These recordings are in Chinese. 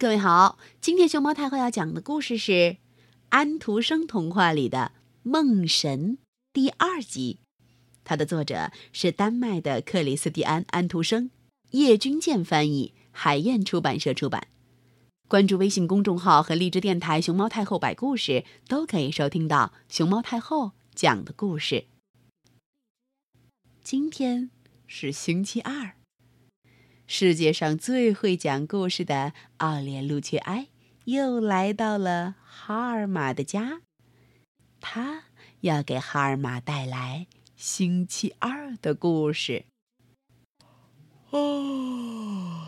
各位好，今天熊猫太后要讲的故事是安徒生童话里的《梦神》第二集，它的作者是丹麦的克里斯蒂安·安徒生，叶君健翻译，海燕出版社出版。关注微信公众号和荔枝电台“熊猫太后摆故事”，都可以收听到熊猫太后讲的故事。今天是星期二。世界上最会讲故事的奥列路却埃又来到了哈尔玛的家，他要给哈尔玛带来星期二的故事。哦，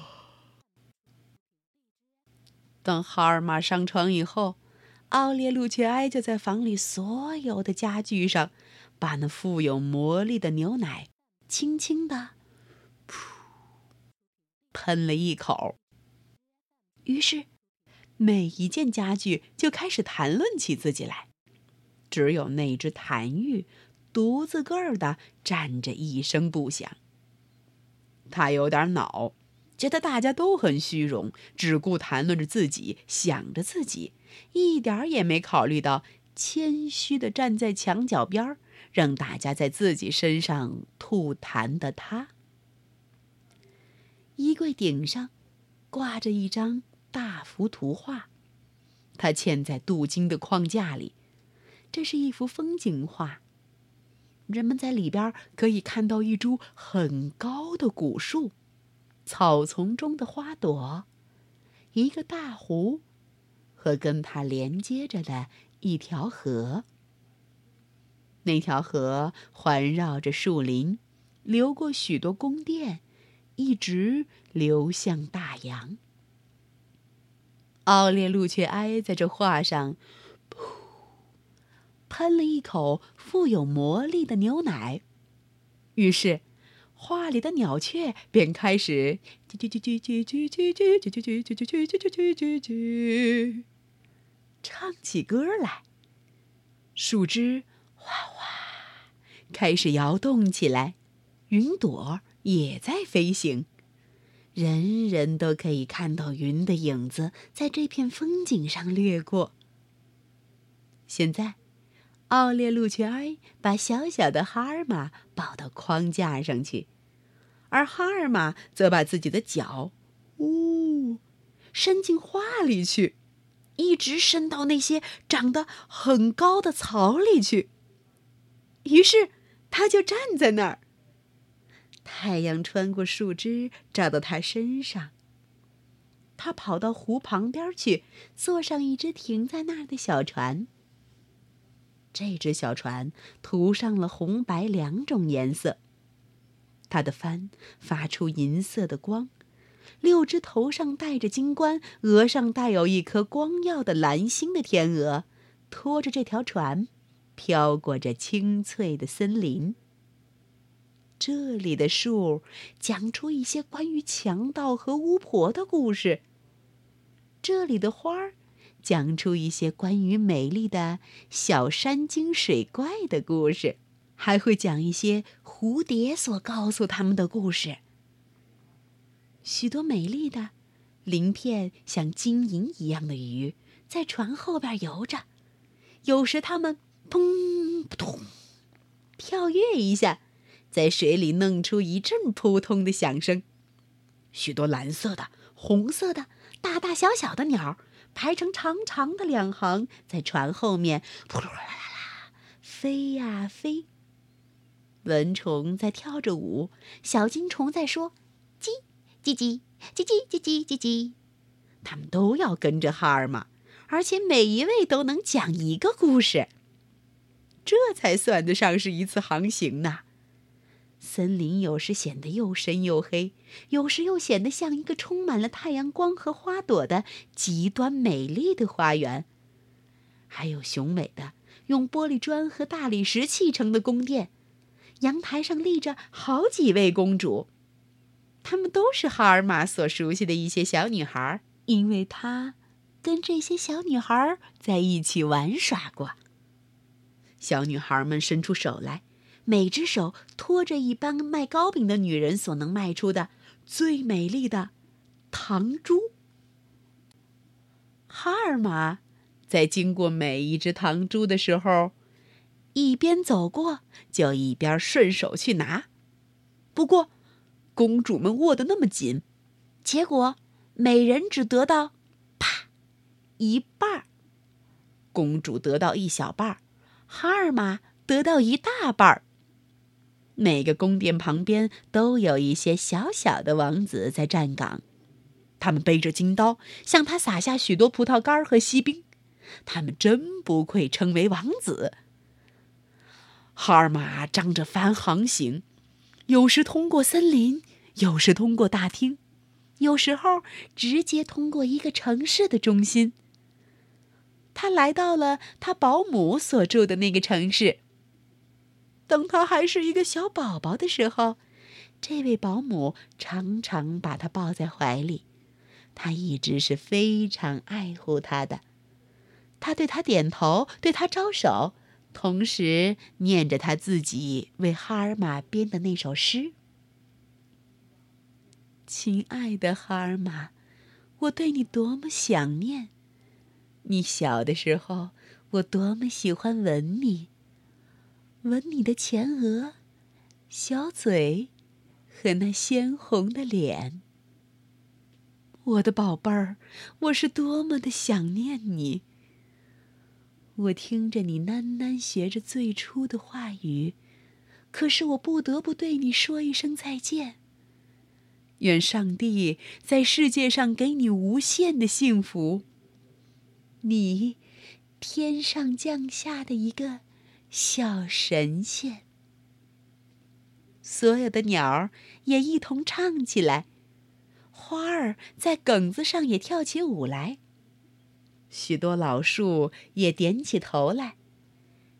等哈尔玛上床以后，奥列路却埃就在房里所有的家具上，把那富有魔力的牛奶轻轻的。喷了一口，于是每一件家具就开始谈论起自己来。只有那只痰盂独自个儿的站着一声不响。他有点恼，觉得大家都很虚荣，只顾谈论着自己，想着自己，一点也没考虑到谦虚的站在墙角边让大家在自己身上吐痰的他。衣柜顶上挂着一张大幅图画，它嵌在镀金的框架里。这是一幅风景画。人们在里边可以看到一株很高的古树，草丛中的花朵，一个大湖，和跟它连接着的一条河。那条河环绕着树林，流过许多宫殿。一直流向大洋。奥列路却埃在这画上，噗，喷了一口富有魔力的牛奶，于是，画里的鸟雀便开始叽叽叽叽叽叽叽叽叽叽叽叽叽叽叽叽叽唱起歌来。树枝哗哗开始摇动起来，云朵。也在飞行，人人都可以看到云的影子在这片风景上掠过。现在，奥列路却埃把小小的哈尔玛抱到框架上去，而哈尔玛则把自己的脚，呜，伸进画里去，一直伸到那些长得很高的草里去。于是，他就站在那儿。太阳穿过树枝，照到他身上。他跑到湖旁边去，坐上一只停在那儿的小船。这只小船涂上了红白两种颜色。它的帆发出银色的光，六只头上戴着金冠、额上带有一颗光耀的蓝星的天鹅，拖着这条船，飘过这青翠的森林。这里的树讲出一些关于强盗和巫婆的故事。这里的花儿讲出一些关于美丽的小山精水怪的故事，还会讲一些蝴蝶所告诉他们的故事。许多美丽的鳞片像金银一样的鱼在船后边游着，有时它们砰扑通跳跃一下。在水里弄出一阵扑通的响声，许多蓝色的、红色的、大大小小的鸟排成长长的两行，在船后面扑噜啦啦啦飞呀飞。蚊虫在跳着舞，小金虫在说叽叽叽叽叽叽叽叽叽，它们都要跟着哈尔玛，而且每一位都能讲一个故事，这才算得上是一次航行呢。森林有时显得又深又黑，有时又显得像一个充满了太阳光和花朵的极端美丽的花园。还有雄伟的用玻璃砖和大理石砌成的宫殿，阳台上立着好几位公主，她们都是哈尔玛所熟悉的一些小女孩，因为她跟这些小女孩在一起玩耍过。小女孩们伸出手来。每只手托着一般卖糕饼的女人所能卖出的最美丽的糖珠。哈尔玛在经过每一只糖珠的时候，一边走过就一边顺手去拿。不过，公主们握得那么紧，结果每人只得到啪一半儿。公主得到一小半儿，哈尔玛得到一大半儿。每个宫殿旁边都有一些小小的王子在站岗，他们背着金刀，向他撒下许多葡萄干和锡兵。他们真不愧称为王子。哈尔玛张着帆航行，有时通过森林，有时通过大厅，有时候直接通过一个城市的中心。他来到了他保姆所住的那个城市。等他还是一个小宝宝的时候，这位保姆常常把他抱在怀里，他一直是非常爱护他的。他对他点头，对他招手，同时念着他自己为哈尔玛编的那首诗：“亲爱的哈尔玛，我对你多么想念！你小的时候，我多么喜欢吻你。”吻你的前额、小嘴和那鲜红的脸，我的宝贝儿，我是多么的想念你。我听着你喃喃学着最初的话语，可是我不得不对你说一声再见。愿上帝在世界上给你无限的幸福。你，天上降下的一个。小神仙，所有的鸟儿也一同唱起来，花儿在梗子上也跳起舞来。许多老树也点起头来，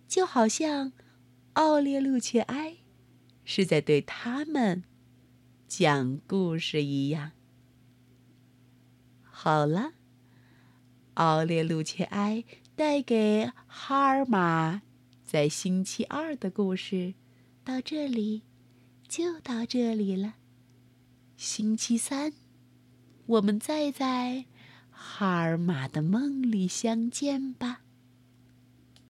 就好像奥列路切埃是在对他们讲故事一样。好了，奥列路切埃带给哈尔玛。在星期二的故事到这里就到这里了。星期三，我们再在哈尔玛的梦里相见吧。